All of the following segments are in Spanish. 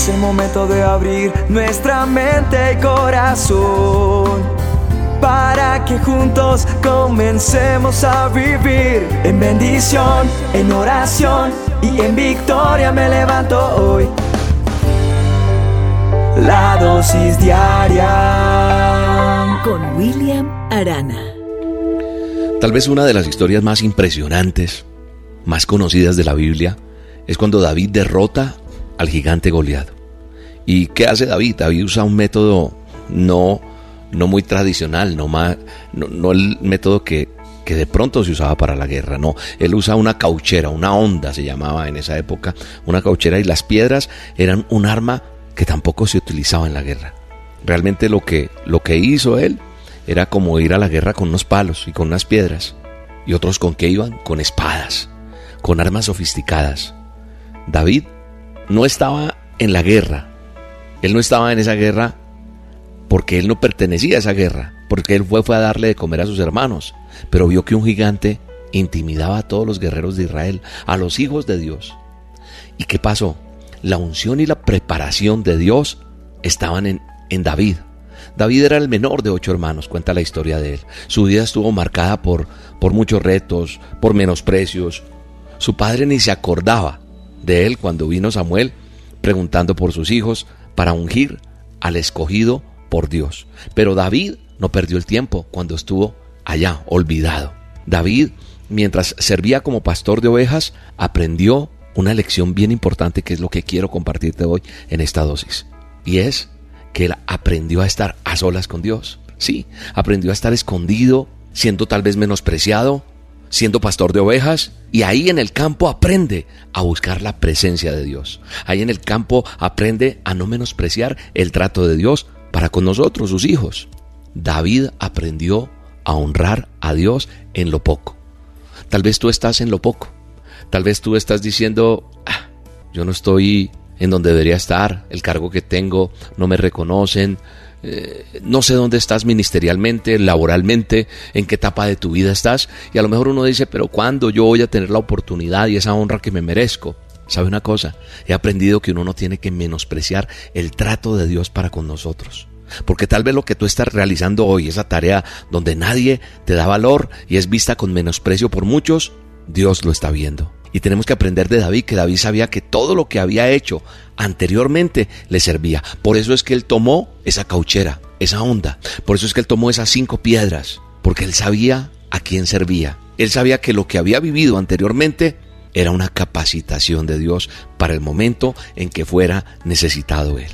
Es el momento de abrir nuestra mente y corazón para que juntos comencemos a vivir en bendición, en oración y en victoria me levanto hoy. La dosis diaria con William Arana. Tal vez una de las historias más impresionantes, más conocidas de la Biblia, es cuando David derrota al gigante Goliat. ¿Y qué hace David? David usa un método no, no muy tradicional, no, más, no, el método que, que de pronto se usaba para la guerra, no, él usa una cauchera, una onda se llamaba en esa época, una cauchera y las piedras eran un arma que tampoco se utilizaba en la guerra. Realmente lo que, lo que hizo él era como ir a la guerra con unos palos y con unas piedras. ¿Y otros con qué iban? Con espadas, con armas sofisticadas. David no estaba en la guerra. Él no estaba en esa guerra porque él no pertenecía a esa guerra, porque él fue, fue a darle de comer a sus hermanos, pero vio que un gigante intimidaba a todos los guerreros de Israel, a los hijos de Dios. ¿Y qué pasó? La unción y la preparación de Dios estaban en, en David. David era el menor de ocho hermanos, cuenta la historia de él. Su vida estuvo marcada por, por muchos retos, por menosprecios. Su padre ni se acordaba de él cuando vino Samuel preguntando por sus hijos para ungir al escogido por Dios. Pero David no perdió el tiempo cuando estuvo allá, olvidado. David, mientras servía como pastor de ovejas, aprendió una lección bien importante que es lo que quiero compartirte hoy en esta dosis. Y es que él aprendió a estar a solas con Dios. Sí, aprendió a estar escondido, siendo tal vez menospreciado, siendo pastor de ovejas, y ahí en el campo aprende a buscar la presencia de Dios. Ahí en el campo aprende a no menospreciar el trato de Dios para con nosotros, sus hijos. David aprendió a honrar a Dios en lo poco. Tal vez tú estás en lo poco. Tal vez tú estás diciendo, ah, yo no estoy en donde debería estar, el cargo que tengo, no me reconocen, eh, no sé dónde estás ministerialmente, laboralmente, en qué etapa de tu vida estás, y a lo mejor uno dice, pero ¿cuándo yo voy a tener la oportunidad y esa honra que me merezco? ¿Sabe una cosa? He aprendido que uno no tiene que menospreciar el trato de Dios para con nosotros. Porque tal vez lo que tú estás realizando hoy, esa tarea donde nadie te da valor y es vista con menosprecio por muchos, Dios lo está viendo. Y tenemos que aprender de David que David sabía que todo lo que había hecho anteriormente le servía. Por eso es que él tomó esa cauchera, esa onda. Por eso es que él tomó esas cinco piedras. Porque él sabía a quién servía. Él sabía que lo que había vivido anteriormente era una capacitación de Dios para el momento en que fuera necesitado él.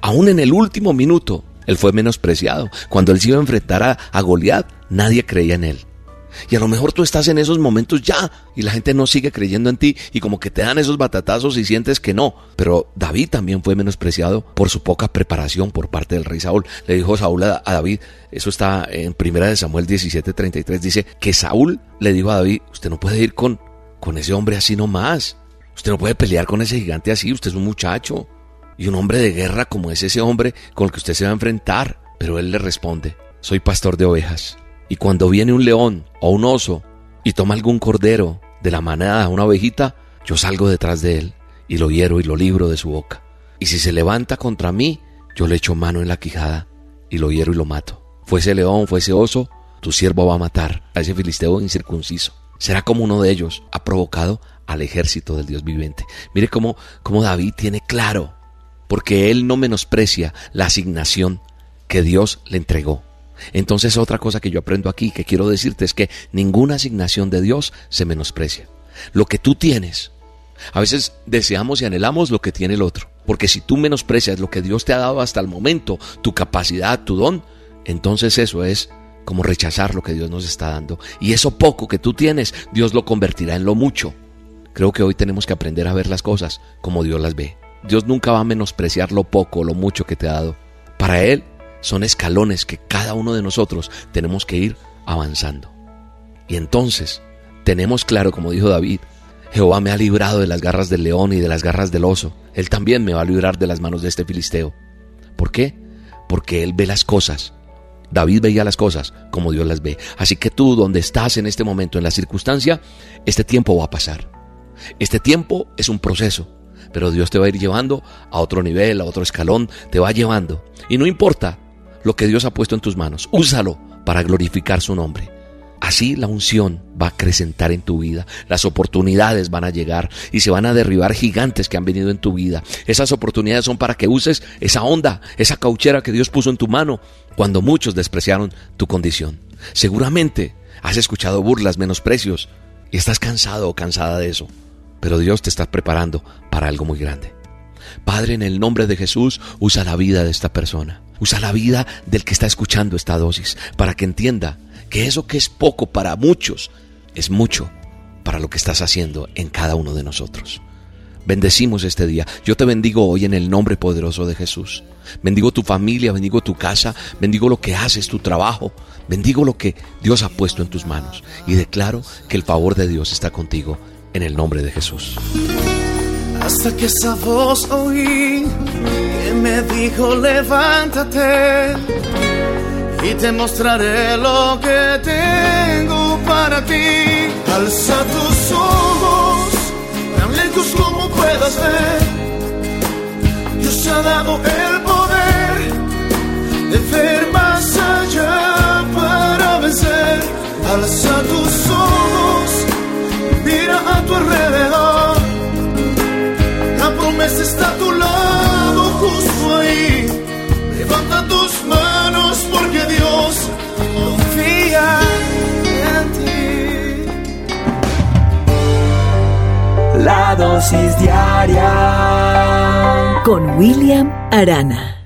Aún en el último minuto, él fue menospreciado. Cuando él se iba a enfrentar a, a Goliat, nadie creía en él. Y a lo mejor tú estás en esos momentos ya y la gente no sigue creyendo en ti y como que te dan esos batatazos y sientes que no. Pero David también fue menospreciado por su poca preparación por parte del rey Saúl. Le dijo Saúl a, David, eso está en primera de Samuel 17:33, dice que Saúl le dijo a David, usted no puede ir con, con ese hombre así nomás. Usted no puede pelear con ese gigante así, usted es un muchacho. Y un hombre de guerra como es ese hombre con el que usted se va a enfrentar. Pero él le responde, soy pastor de ovejas y cuando viene un león o un oso y toma algún cordero de la manada, una ovejita, yo salgo detrás de él y lo hiero y lo libro de su boca. Y si se levanta contra mí, yo le echo mano en la quijada y lo hiero y lo mato. Fuese león, fuese oso, tu siervo va a matar a ese filisteo incircunciso. Será como uno de ellos ha provocado al ejército del Dios viviente. Mire cómo, cómo David tiene claro, porque él no menosprecia la asignación que Dios le entregó. Entonces otra cosa que yo aprendo aquí, que quiero decirte, es que ninguna asignación de Dios se menosprecia. Lo que tú tienes, a veces deseamos y anhelamos lo que tiene el otro, porque si tú menosprecias lo que Dios te ha dado hasta el momento, tu capacidad, tu don, entonces eso es como rechazar lo que Dios nos está dando. Y eso poco que tú tienes, Dios lo convertirá en lo mucho. Creo que hoy tenemos que aprender a ver las cosas como Dios las ve. Dios nunca va a menospreciar lo poco lo mucho que te ha dado. Para Él, son escalones que cada uno de nosotros tenemos que ir avanzando. Y entonces tenemos claro, como dijo David, Jehová me ha librado de las garras del león y de las garras del oso. Él también me va a librar de las manos de este filisteo. ¿Por qué? Porque Él ve las cosas. David veía las cosas como Dios las ve. Así que tú, donde estás en este momento, en la circunstancia, este tiempo va a pasar. Este tiempo es un proceso, pero Dios te va a ir llevando a otro nivel, a otro escalón, te va llevando. Y no importa lo que Dios ha puesto en tus manos, úsalo para glorificar su nombre. Así la unción va a acrecentar en tu vida, las oportunidades van a llegar y se van a derribar gigantes que han venido en tu vida. Esas oportunidades son para que uses esa onda, esa cauchera que Dios puso en tu mano cuando muchos despreciaron tu condición. Seguramente has escuchado burlas, menosprecios y estás cansado o cansada de eso, pero Dios te está preparando para algo muy grande. Padre, en el nombre de Jesús, usa la vida de esta persona, usa la vida del que está escuchando esta dosis para que entienda que eso que es poco para muchos es mucho para lo que estás haciendo en cada uno de nosotros. Bendecimos este día. Yo te bendigo hoy en el nombre poderoso de Jesús. Bendigo tu familia, bendigo tu casa, bendigo lo que haces, tu trabajo, bendigo lo que Dios ha puesto en tus manos y declaro que el favor de Dios está contigo en el nombre de Jesús. Hasta que esa voz oí que me dijo levántate y te mostraré lo que tengo para ti. Alza tus ojos, tan lejos como puedas ver. Dios ha dado el poder de ver más allá para vencer. Alza tus ojos, Tus manos porque Dios confía en ti. La dosis diaria con William Arana.